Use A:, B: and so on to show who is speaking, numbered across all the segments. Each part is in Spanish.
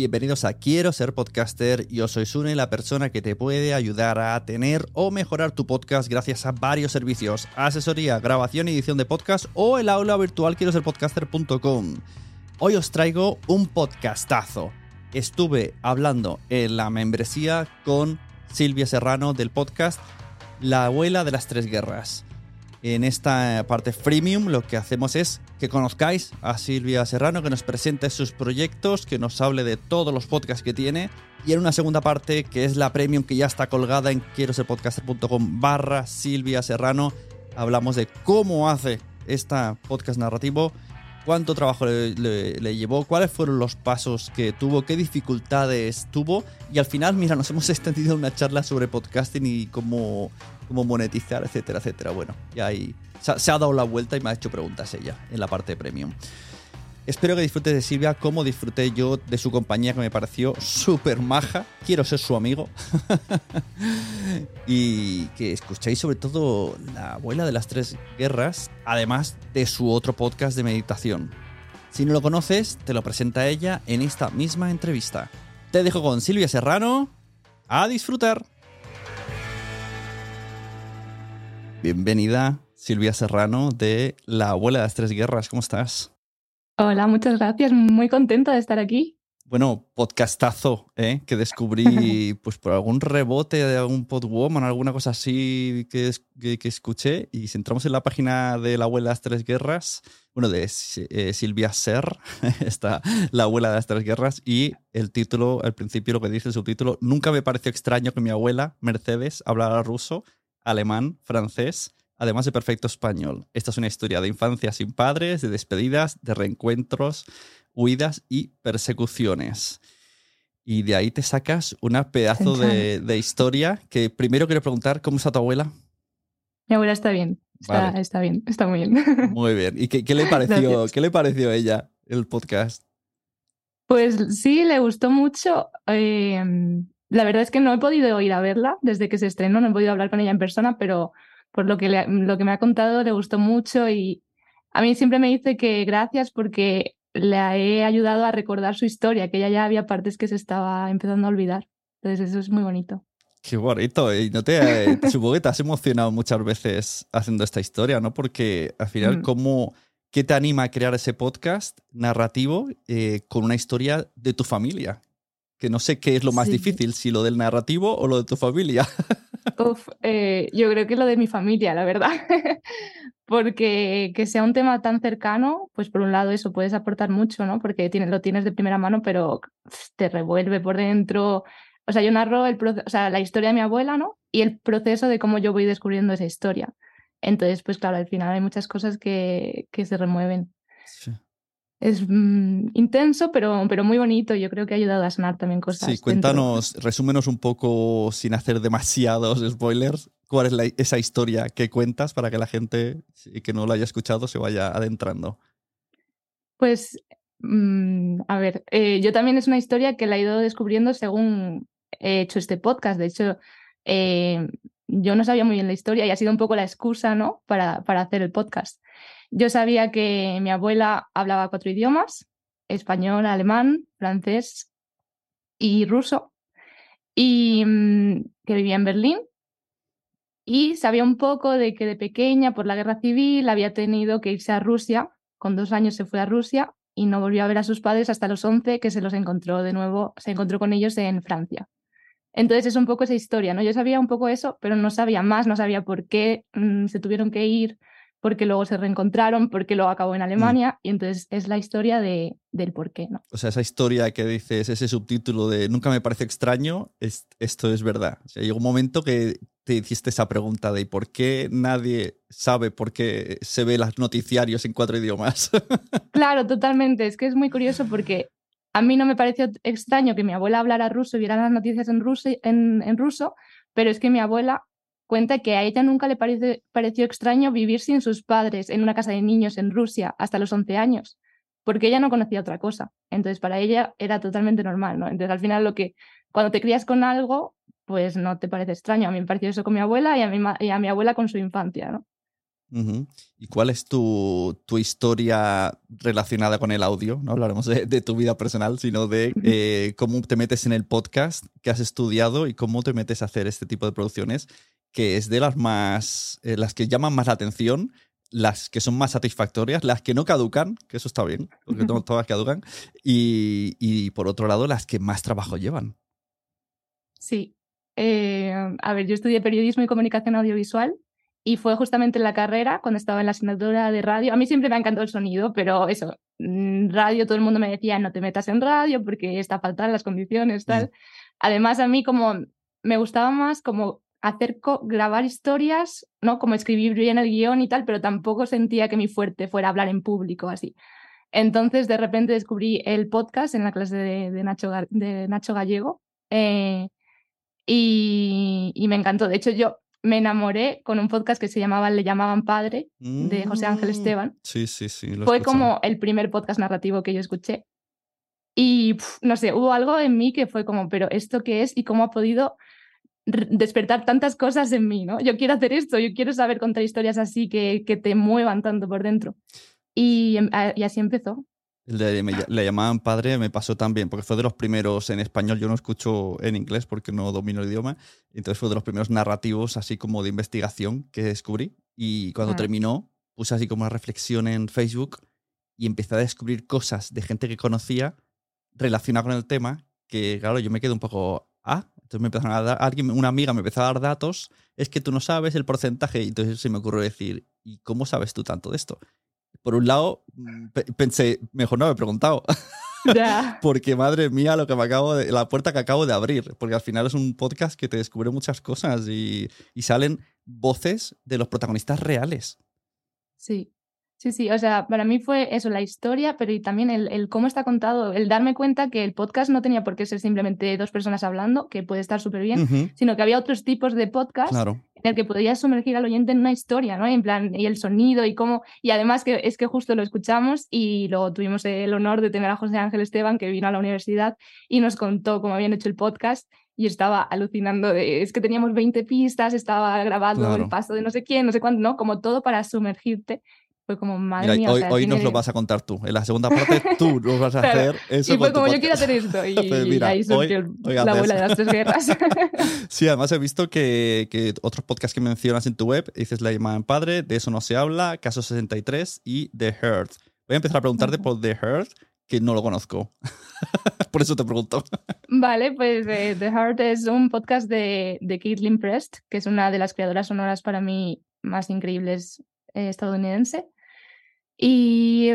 A: Bienvenidos a Quiero ser podcaster. Yo soy Sune, la persona que te puede ayudar a tener o mejorar tu podcast gracias a varios servicios: asesoría, grabación y edición de podcast o el aula virtual quiero ser podcaster.com. Hoy os traigo un podcastazo. Estuve hablando en la membresía con Silvia Serrano del podcast La abuela de las tres guerras. En esta parte freemium lo que hacemos es que conozcáis a Silvia Serrano, que nos presente sus proyectos, que nos hable de todos los podcasts que tiene. Y en una segunda parte, que es la premium que ya está colgada en quiero ser podcaster.com barra Silvia Serrano, hablamos de cómo hace esta podcast narrativo, cuánto trabajo le, le- le llevó, cuáles fueron los pasos que tuvo, qué dificultades tuvo. Y al final, mira, nos hemos extendido en una charla sobre podcasting y cómo, cómo monetizar, etcétera, etcétera. Bueno, ya ahí se se ha dado la vuelta y me ha hecho preguntas ella en la parte premium. Espero que disfrutes de Silvia como disfruté yo de su compañía que me pareció súper maja. Quiero ser su amigo. y que escuchéis sobre todo la abuela de las tres guerras, además de su otro podcast de meditación. Si no lo conoces, te lo presenta ella en esta misma entrevista. Te dejo con Silvia Serrano. A disfrutar. Bienvenida, Silvia Serrano de La abuela de las tres guerras. ¿Cómo estás?
B: Hola, muchas gracias. Muy contenta de estar aquí.
A: Bueno, podcastazo, ¿eh? que descubrí pues por algún rebote de algún podwoman, alguna cosa así que, es- que, que escuché. Y si entramos en la página de la abuela de las tres guerras, bueno, de eh, Silvia Ser, está la abuela de las tres guerras. Y el título, al principio, lo que dice el subtítulo: Nunca me pareció extraño que mi abuela, Mercedes, hablara ruso, alemán, francés, además de perfecto español. Esta es una historia de infancia sin padres, de despedidas, de reencuentros huidas y persecuciones. Y de ahí te sacas una pedazo de, de historia que primero quiero preguntar, ¿cómo está tu abuela?
B: Mi abuela está bien. Está,
A: Vale.
B: está bien, está muy bien.
A: Muy bien. ¿Y qué, qué le pareció,
B: Gracias.
A: qué le pareció a ella el podcast?
B: Pues sí, le gustó mucho. Eh, la verdad es que no he podido ir a verla desde que se estrenó, no he podido hablar con ella en persona, pero por lo que, le- lo que me ha contado le gustó mucho y a mí siempre me dice que gracias porque le he ayudado a recordar su historia, que ella ya había partes que se estaba empezando a olvidar. Entonces eso es muy bonito.
A: Qué bonito. Y no te, te- supongo que te has emocionado muchas veces haciendo esta historia, ¿no? Porque al final,
B: Mm.
A: ¿cómo, ¿qué te anima a crear ese podcast narrativo eh, con una historia de tu familia? Que no sé qué es lo más
B: Sí.
A: difícil, si lo del narrativo o lo de tu familia.
B: Eh, yo creo que lo de mi familia, la verdad. Porque que sea un tema tan cercano, pues por un lado eso puedes aportar mucho, ¿no? Porque tienes, lo tienes de primera mano, pero te revuelve por dentro. O sea, yo narro el o sea, la historia de mi abuela, ¿no? Y el proceso de cómo yo voy descubriendo esa historia. Entonces, pues claro, al final hay muchas cosas que, que se remueven. Es mm, intenso, pero, pero muy bonito. Yo creo que ha ayudado a sanar también cosas.
A: Sí,
B: dentro.
A: cuéntanos, resúmenos un poco, sin hacer demasiados spoilers, cuál es la- esa historia que cuentas para que la gente que no lo haya escuchado se vaya adentrando.
B: Pues, mm, a ver, eh, yo también es una historia que la he ido descubriendo según he hecho este podcast. De hecho, eh, yo no sabía muy bien la historia y ha sido un poco la excusa, ¿no? Para, para hacer el podcast. Yo sabía que mi abuela hablaba cuatro idiomas, español, alemán, francés y ruso, y mm, que vivía en Berlín. Y sabía un poco de que de pequeña, por la guerra civil, había tenido que irse a Rusia. Con dos años se fue a Rusia y no volvió a ver a sus padres hasta los 11, que se los encontró de nuevo, se encontró con ellos en Francia. Entonces es un poco esa historia, ¿no? Yo sabía un poco eso, pero no sabía más, no sabía por qué mm, se tuvieron que ir, por qué luego se reencontraron, por qué luego acabó en Alemania, y entonces es la historia de, del por qué, ¿no?
A: O sea, esa historia que dices, ese subtítulo de Nunca me parece extraño, es- esto es verdad. O sea, llega un momento que te hiciste esa pregunta de por qué nadie sabe por qué se ve los noticiarios en cuatro idiomas.
B: claro, totalmente. Es que es muy curioso porque a mí no me pareció extraño que mi abuela hablara ruso y viera las noticias en ruso, en, ruso pero es que mi abuela cuenta que a ella nunca le pareció extraño vivir sin sus padres en una casa de niños en Rusia hasta los 11 años, porque ella no conocía otra cosa. Entonces, para ella era totalmente normal, ¿no? Entonces, al final, lo que cuando te crías con algo, pues no te parece extraño. A mí me pareció eso con mi abuela y a mi, y a mi abuela con su infancia, ¿no?
A: ¿Y cuál es tu, tu, historia relacionada con el audio? No hablaremos de, tu vida personal, sino de eh, cómo te metes en el podcast que has estudiado y cómo te metes a hacer este tipo de producciones, que es de las más, eh, las que llaman más la atención, las que son más satisfactorias, las que no caducan, que eso está bien, porque todas caducan, y, y por otro lado, las que más trabajo llevan.
B: Sí. Eh, a ver, yo estudié periodismo y comunicación audiovisual y fue justamente en la carrera, cuando estaba en la asignatura de radio. A mí siempre me ha encantado el sonido, pero eso, mm, radio, todo el mundo me decía, no te metas en radio porque está fatal las condiciones, tal. Además, a mí como me gustaba más como hacer grabar historias, ¿no? Como escribir bien el guion y tal, pero tampoco sentía que mi fuerte fuera hablar en público, así. Entonces, de repente descubrí el podcast en la clase de, Nacho, de Nacho Gallego eh, y, y me encantó. De hecho, yo me enamoré con un podcast que se llamaba Le llamaban padre, de José Ángel mm. Esteban.
A: Sí, sí, sí.
B: Fue como el primer podcast narrativo que yo escuché. Y no sé, hubo algo en mí que fue como, pero ¿esto qué es? Y cómo ha podido despertar tantas cosas en mí, ¿no? Yo quiero hacer esto, yo quiero saber contar historias así que, que te muevan tanto por dentro. Y, em, y así empezó.
A: Le, le, llamaban padre, me pasó también, porque fue de los primeros en español, yo no escucho en inglés porque no domino el idioma, entonces fue de los primeros narrativos así como de investigación que descubrí y cuando ah. terminó puse así como una reflexión en Facebook y empecé a descubrir cosas de gente que conocía relacionada con el tema que claro, yo me quedé un poco, ah, entonces me empezaron a dar, alguien, una amiga me empezó a dar datos, es que tú no sabes el porcentaje, y entonces se me ocurrió decir, ¿y cómo sabes tú tanto de esto? por un lado, mm, pensé, mejor no me he preguntado. porque madre mía, lo que me acabo de, la puerta que acabo de abrir. Porque al final es un podcast que te descubre muchas cosas y, y salen voces de los protagonistas reales.
B: Sí. Sí, sí, o sea, para mí fue eso, la historia, pero y también el, el, cómo está contado, el darme cuenta que el podcast no tenía por qué ser simplemente dos personas hablando, que puede estar súper bien, sino que había otros tipos de podcast en el que podías sumergir al oyente en una historia, ¿no? En plan, y el sonido y cómo, y además que es que justo lo escuchamos y luego tuvimos el honor de tener a José Ángel Esteban que vino a la universidad y nos contó cómo habían hecho el podcast y estaba alucinando de, es que teníamos 20 pistas, estaba grabado el paso de no sé quién, no sé cuánto, ¿no? Como todo para sumergirte fue como, madre mía.
A: Hoy, nos lo vas a contar tú. En la segunda parte tú nos vas a hacer eso.
B: Y fue como, yo quiero hacer esto. Y, pues ahí surgió la abuela de las tres guerras.
A: sí, además he visto que, que, otros podcasts que mencionas en tu web, dices La en Padre, De eso no se habla, Caso 63 y The Heart. Voy a empezar a preguntarte por The Heart, que no lo conozco. por eso te pregunto.
B: Vale, pues eh, The Heart es un podcast de, de Caitlin Prest, que es una de las creadoras sonoras para mí más increíbles eh, estadounidense. Y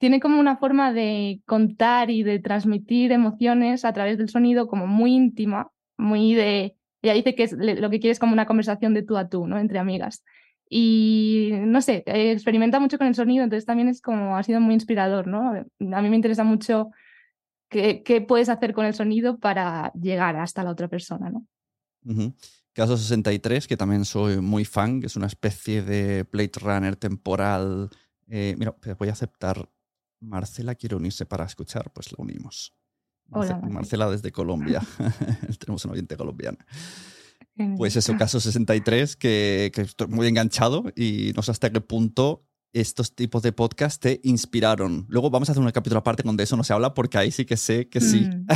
B: tiene como una forma de contar y de transmitir emociones a través del sonido como muy íntima, muy de... Ella dice que lo que quiere es como una conversación de tú a tú, ¿no? Entre amigas. Y no sé, experimenta mucho con el sonido, entonces también es como, ha sido muy inspirador, ¿no? A mí me interesa mucho qué, qué puedes hacer con el sonido para llegar hasta la otra persona, ¿no?
A: Caso 63, que también soy muy fan, que es una especie de Blade Runner temporal eh, mira, voy a aceptar. Marcela quiere unirse para escuchar, pues lo unimos. Marcela desde Colombia. Tenemos un oyente colombiano. Pues eso, caso 63, que, que, estoy muy enganchado y no sé hasta qué punto estos tipos de podcast te inspiraron. Luego vamos a hacer un capítulo aparte donde eso no se habla, porque ahí sí que sé que sí. Mm.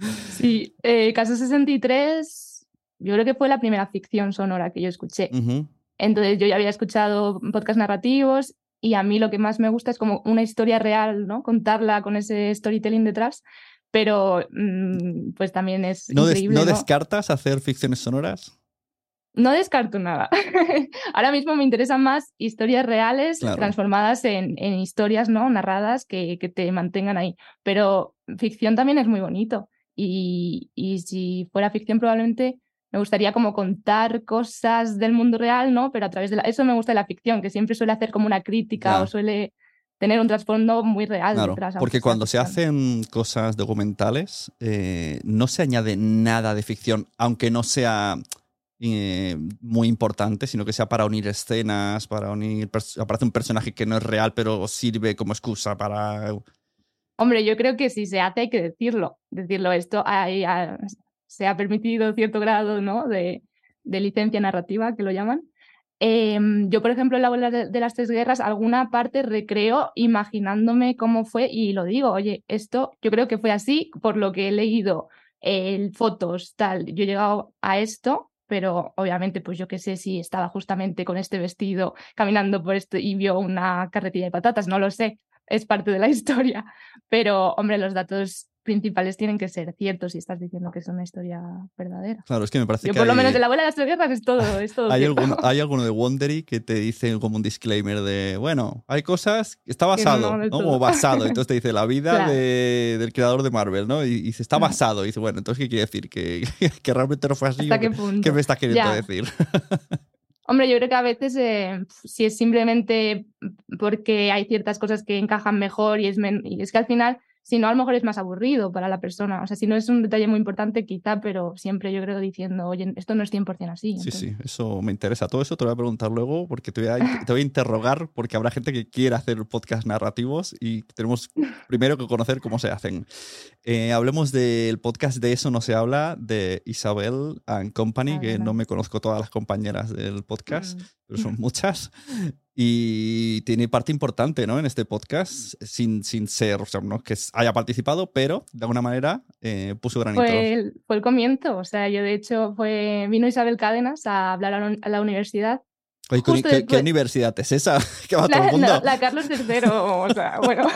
B: sí, eh, caso 63, yo creo que fue la primera ficción sonora que yo escuché. Entonces yo ya había escuchado podcasts narrativos y a mí lo que más me gusta es como una historia real, ¿no? Contarla con ese storytelling detrás, pero mm, pues también es
A: ¿No
B: increíble.
A: ¿No, descartas hacer ficciones sonoras?
B: No descarto nada. Ahora mismo me interesan más historias reales transformadas en, en, historias no narradas que, que, te mantengan ahí. Pero ficción también es muy bonito. Y, y si fuera ficción probablemente me gustaría como contar cosas del mundo real, ¿no? Pero a través de la... Eso me gusta de la ficción, que siempre suele hacer como una crítica o suele tener un trasfondo muy real
A: claro, Porque cuando se hacen cosas documentales, eh, no se añade nada de ficción, aunque no sea eh, muy importante, sino que sea para unir escenas, para unir. Aparece un personaje que no es real, pero sirve como excusa para.
B: Hombre, yo creo que si se hace hay que decirlo. Decirlo esto, hay, se ha permitido cierto grado ¿no? de, de licencia narrativa, que lo llaman. Em, yo, por ejemplo, en la abuela de, las tres guerras, alguna parte recreo imaginándome cómo fue y lo digo, oye, esto yo creo que fue así por lo que he leído, el fotos, tal, yo he llegado a esto, pero obviamente, pues yo qué sé si estaba justamente con este vestido caminando por esto y vio una carretilla de patatas, no lo sé, es parte de la historia, pero hombre, los datos principales tienen que ser ciertos si estás diciendo que es una historia verdadera.
A: Claro, es que me parece
B: Yo,
A: que.
B: por lo menos de la abuela de las tres guerras es todo. Es todo
A: hay, alguno, hay alguno de Wondery que te dice como un disclaimer de, bueno, hay cosas, está basado, no, Como basado. Entonces te dice la vida de, del creador de Marvel, ¿no? Y, se está basado. Y dice, bueno, entonces, ¿qué quiere decir? ¿Que, que realmente no fue así?
B: ¿Hasta qué, punto?
A: ¿Qué me estás queriendo decir?
B: Hombre, yo creo que a veces eh, si es simplemente porque hay ciertas cosas que encajan mejor y es, y es que al final si no, a lo mejor es más aburrido para la persona. O sea, si no es un detalle muy importante, quizá, pero siempre yo creo diciendo, oye, esto no es 100% así.
A: Sí, sí, eso me interesa. Todo eso te voy a preguntar luego porque te voy a, te voy a interrogar porque habrá gente que quiera hacer podcast narrativos y tenemos primero que conocer cómo se hacen. Eh, hablemos del podcast de Eso no se habla de Isabel and Company, que no me conozco todas las compañeras del podcast, mm. pero son muchas. Y tiene parte importante ¿no? en este podcast, sin, sin ser, o sea, no que haya participado, pero de alguna manera eh, puso granito.
B: Fue el, fue el comienzo, o sea, yo de hecho fue, vino Isabel Cádenas a hablar a la universidad
A: ¿qué, universidad es esa? ¿Qué va
B: la,
A: todo el mundo?
B: La, Carlos III, o sea, bueno.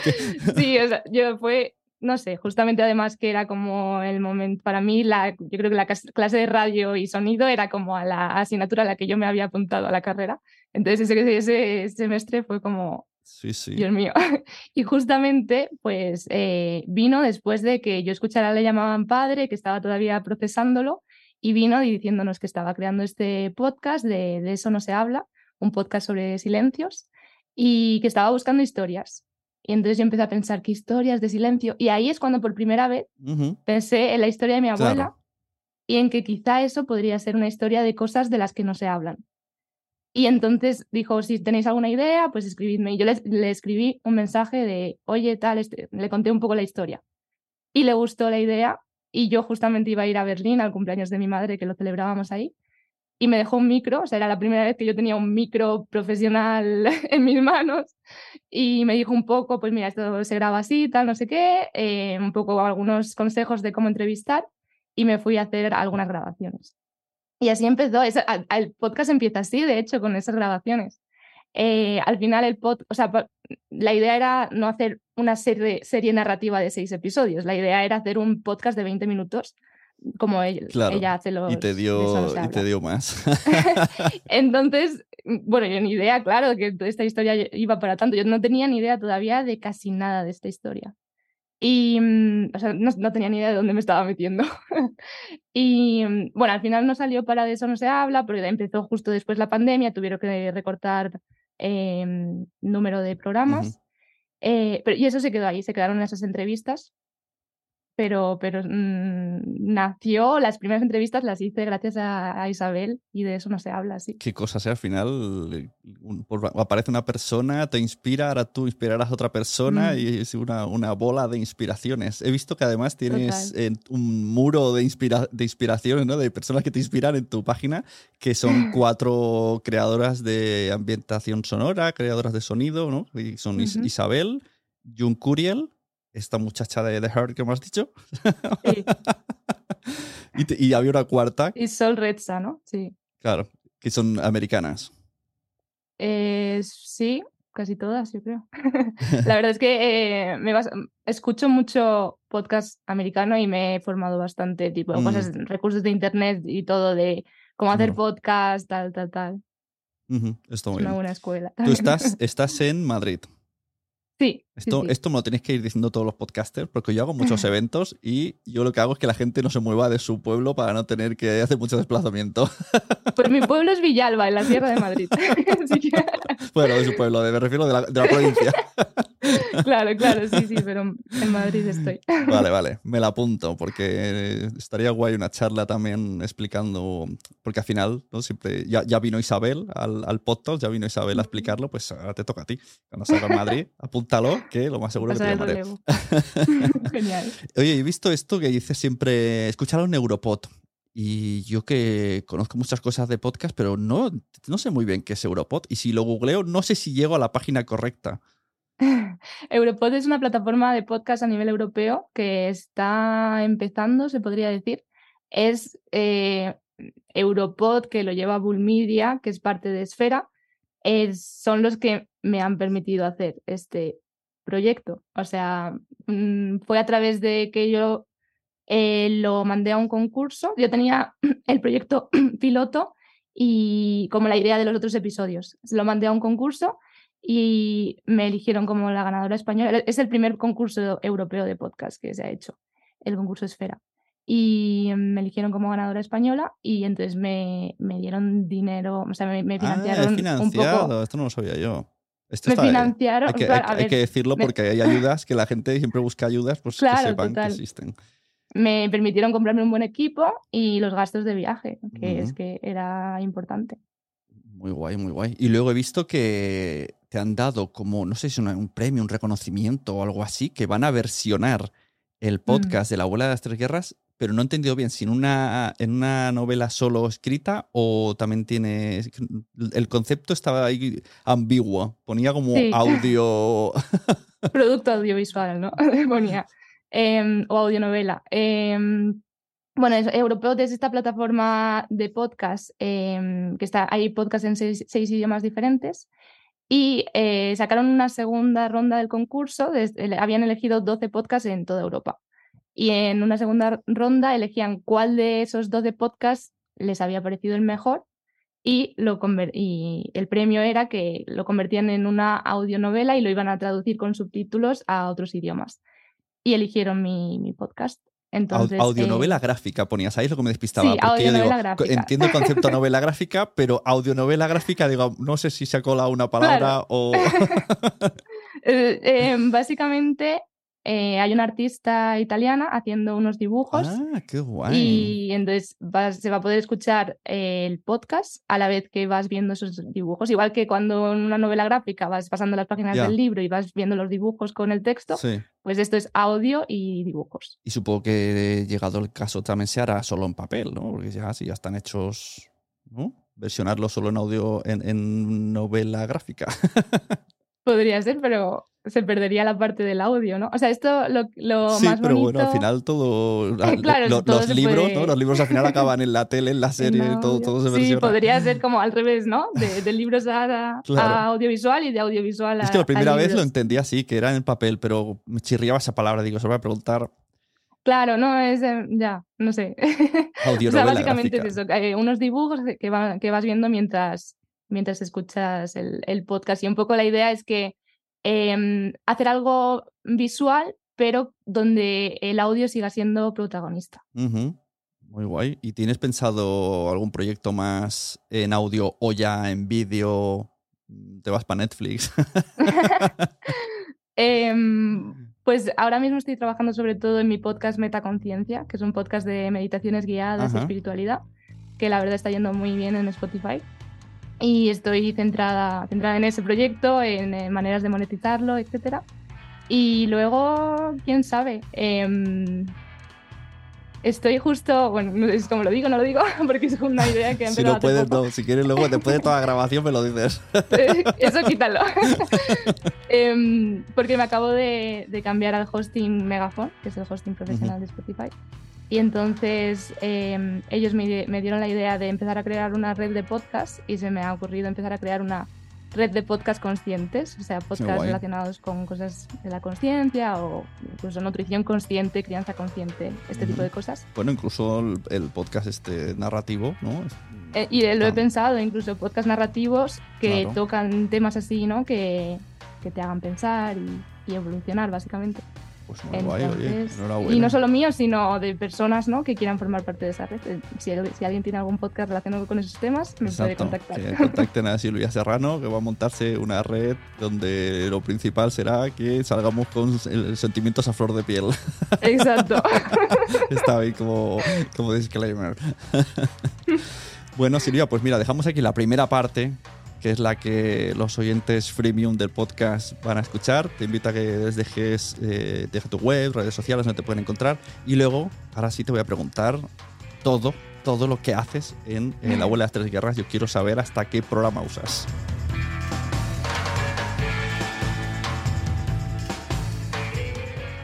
B: sí, o sea, yo fue, no sé, justamente además que era como el momento, para mí, la, yo creo que la clase de radio y sonido era como a la asignatura a la que yo me había apuntado a la carrera. Entonces ese, ese semestre fue como,
A: sí, sí.
B: Dios mío. y justamente, pues eh, vino después de que yo escuchara Le llamaban padre, que estaba todavía procesándolo, y vino diciéndonos que estaba creando este podcast de, de Eso no se habla, un podcast sobre silencios, y que estaba buscando historias. Y entonces yo empecé a pensar, ¿qué historias de silencio? Y ahí es cuando por primera vez pensé en la historia de mi abuela y en que quizá eso podría ser una historia de cosas de las que no se hablan. Y entonces dijo, si tenéis alguna idea, pues escribidme. Y yo le, escribí un mensaje de, oye, tal, este", le conté un poco la historia. Y le gustó la idea. Y yo justamente iba a ir a Berlín al cumpleaños de mi madre, que lo celebrábamos ahí. Y me dejó un micro, o sea, era la primera vez que yo tenía un micro profesional en mis manos. Y me dijo un poco, pues mira, esto se graba así, tal, no sé qué, eh, un poco algunos consejos de cómo entrevistar. Y me fui a hacer algunas grabaciones. Y así empezó. el podcast empieza así, de hecho, con esas grabaciones. Eh, al final, el pod, o sea, la idea era no hacer una serie, serie narrativa de seis episodios. La idea era hacer un podcast de 20 minutos, como ella, ella hace los.
A: Y te dio, y te dio más.
B: Entonces, bueno, yo ni idea, claro, que esta historia iba para tanto. Yo no tenía ni idea todavía de casi nada de esta historia. Y mm, o sea, no, tenía ni idea de dónde me estaba metiendo. y mm, bueno, al final no salió para de eso no se habla, porque empezó justo después la pandemia, tuvieron que recortar eh, número de programas. Eh, pero, y eso se quedó ahí, se quedaron esas entrevistas pero, pero mm, nació, las primeras entrevistas las hice gracias a, Isabel y de eso no se habla así.
A: Qué cosa sea, al final aparece una persona, te inspira, ahora tú inspirarás a otra persona mm. y es una, una, bola de inspiraciones. He visto que además tienes un muro de, inspira de inspiraciones, ¿no? de personas que te inspiran en tu página, que son cuatro creadoras de ambientación sonora, creadoras de sonido, ¿no? Y son Isabel, Jun Curiel, esta muchacha de The Heart que me has dicho. Sí. y, había una cuarta.
B: Y Sol Redza, ¿no? Sí.
A: Claro, que son americanas.
B: Eh, sí, casi todas, yo creo. la verdad es que eh, me escucho mucho podcast americano y me he formado bastante, tipo, cosas, mm. recursos de internet y todo de cómo hacer podcast, tal, tal, tal.
A: Esto muy
B: una buena escuela.
A: Tú estás, estás en Madrid.
B: Sí.
A: Esto,
B: sí, sí.
A: esto me lo tenéis que ir diciendo todos los podcasters, porque yo hago muchos eventos y yo lo que hago es que la gente no se mueva de su pueblo para no tener que hacer mucho desplazamiento.
B: Pues mi pueblo es Villalba, en la Sierra de Madrid. Que,
A: bueno, de su pueblo, de- me refiero de la, de la provincia.
B: claro, claro, sí, sí, pero en Madrid estoy.
A: Vale, vale, me la apunto, porque estaría guay una charla también explicando, porque al final, ¿no? Siempre, ya, ya vino Isabel al, al podcast, ya vino Isabel a explicarlo, pues ahora te toca a ti. Cuando salga en Madrid, apúntalo, que lo más seguro que te llamaré.
B: Genial.
A: Oye, he visto esto que dice siempre, escuchar a un Europod. Y yo que conozco muchas cosas de podcast, pero no, no sé muy bien qué es Europod. Y si lo googleo, no sé si llego a la página correcta.
B: Europod es una plataforma de podcast a nivel europeo que está empezando, se podría decir. Es eh, Europod, que lo lleva Bull Media, que es parte de Esfera. Son los que me han permitido hacer este proyecto. O sea, mm, fue a través de que yo eh, lo mandé a un concurso. Yo tenía el proyecto piloto y como la idea de los otros episodios. Lo mandé a un concurso y me eligieron como la ganadora española. Es el primer concurso europeo de podcast que se ha hecho, el concurso Esfera. Y me eligieron como ganadora española y entonces me, me dieron dinero, o sea, me, me
A: Ah,
B: financiaron
A: es financiado,
B: un poco.
A: esto no lo sabía yo. Esto
B: Me
A: está-
B: financiaron,
A: hay, que,
B: claro,
A: hay-
B: a
A: hay
B: ver,
A: que decirlo
B: me-
A: porque hay ayudas que la gente siempre busca ayudas, pues que sepan
B: total.
A: que existen.
B: me permitieron comprarme un buen equipo y los gastos de viaje, que es que era importante.
A: Muy guay, muy guay. Y luego he visto que te han dado como, no sé si un premio, un reconocimiento o algo así, que van a versionar
B: Mm.
A: el podcast de la abuela de las tres guerras, pero no he entendido bien si en una, en una novela solo escrita o también tiene... El concepto estaba ahí ambiguo. Ponía como
B: Sí.
A: audio...
B: Producto audiovisual, ¿no? Ponía. Em, o audionovela. Em, bueno, es, Europod es esta plataforma de podcast em, que está, hay podcast en seis, seis idiomas diferentes. Y eh, sacaron una segunda ronda del concurso. desde- ele- habían elegido 12 podcasts en toda Europa. Y en una segunda ronda elegían cuál de esos 12 podcasts les había parecido el mejor. Y, lo y el premio era que lo convertían en una audionovela y lo iban a traducir con subtítulos a otros idiomas. Y eligieron mi, mi podcast. Entonces,
A: audionovela
B: eh,
A: gráfica ponías ahí, lo que me despistaba.
B: Sí,
A: porque yo digo,
B: gráfica.
A: entiendo el concepto novela gráfica, pero audionovela gráfica, digo, no sé si se ha colado una palabra
B: Claro.
A: o.
B: eh, eh, básicamente eh, hay una artista italiana haciendo unos dibujos
A: ah, qué guay.
B: y entonces vas- se va a poder escuchar eh, el podcast a la vez que vas viendo esos dibujos. Igual que cuando en una novela gráfica vas pasando las páginas del libro y vas viendo los dibujos con el texto,
A: Sí.
B: pues esto es audio y dibujos.
A: Y supongo que llegado el caso también se hará solo en papel, ¿no? Porque ya, si ya están hechos, ¿no? Versionarlo solo en audio, en, en novela gráfica.
B: Podría ser, pero se perdería la parte del audio, ¿no? O sea, esto lo, lo
A: sí,
B: más
A: pero
B: bonito...
A: bueno, al final todo. la-
B: claro,
A: lo-
B: todo
A: los libros,
B: puede-
A: ¿no? Los libros al final acaban en la tele, en la serie, todo,
B: audio.
A: todo se
B: Sí,
A: versiona.
B: podría ser como al revés, ¿no? De, de libros a, audiovisual y de audiovisual a
A: Es que la primera vez lo entendí así, que era en papel, pero me chirriaba esa palabra. Digo, se voy a preguntar.
B: Claro, no, es... eh, ya, no sé. o sea, básicamente
A: gráfica.
B: es eso, eh, unos dibujos que- que, va- que vas viendo mientras, mientras escuchas el, el podcast. Y un poco la idea es que em, hacer algo visual, pero donde el audio siga siendo protagonista.
A: Muy guay. ¿Y tienes pensado algún proyecto más en audio o ya en vídeo? ¿Te vas para Netflix?
B: Em, pues ahora mismo estoy trabajando sobre todo en mi podcast Metaconciencia, que es un podcast de meditaciones guiadas y espiritualidad, que la verdad está yendo muy bien en Spotify. Y estoy centrada, centrada en ese proyecto, en, eh, maneras de monetizarlo, etc. Y luego, quién sabe, Em, estoy justo, bueno, no es como lo digo, no lo digo, porque es una idea que ha
A: si no puedes, no. Si quieres, luego después de toda la grabación me lo dices.
B: Eso quítalo. Em, porque me acabo de, de cambiar al hosting Megaphone, que es el hosting profesional de Spotify. Y entonces em, ellos me, me dieron la idea de empezar a crear una red de podcast y se me ha ocurrido empezar a crear una red de podcast conscientes, o sea, podcasts relacionados con cosas de la conciencia o incluso nutrición consciente, crianza consciente, este tipo de cosas.
A: Bueno, incluso el, el podcast este narrativo, ¿no?
B: Eh, y lo he pensado, incluso podcast narrativos que
A: Claro.
B: tocan temas así, ¿no? Que, que te hagan pensar y, y evolucionar, básicamente.
A: Pues muy guay, oye,
B: Entonces,
A: enhorabuena.
B: y no solo mío, sino de personas ¿no? que quieran formar parte de esa red. Eh, Si, si alguien tiene algún podcast relacionado con esos temas, me puede contactar.
A: que contacten a Silvia Serrano, que va a montarse una red donde lo principal será que salgamos con sentimientos a flor de piel.
B: Exacto.
A: Está bien como, como disclaimer. bueno, Silvia, pues mira, dejamos aquí la primera parte, que es la que los oyentes freemium del podcast van a escuchar. Te invito a que dejes, eh, deja tu web, redes sociales donde te pueden encontrar. Y luego, ahora sí te voy a preguntar todo, todo lo que haces en, en la abuela de las tres guerras. Yo quiero saber hasta qué programa usas.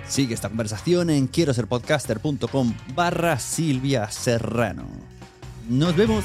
A: Sigue esta conversación en quiero ser podcaster.com barra Silvia Serrano. Nos vemos.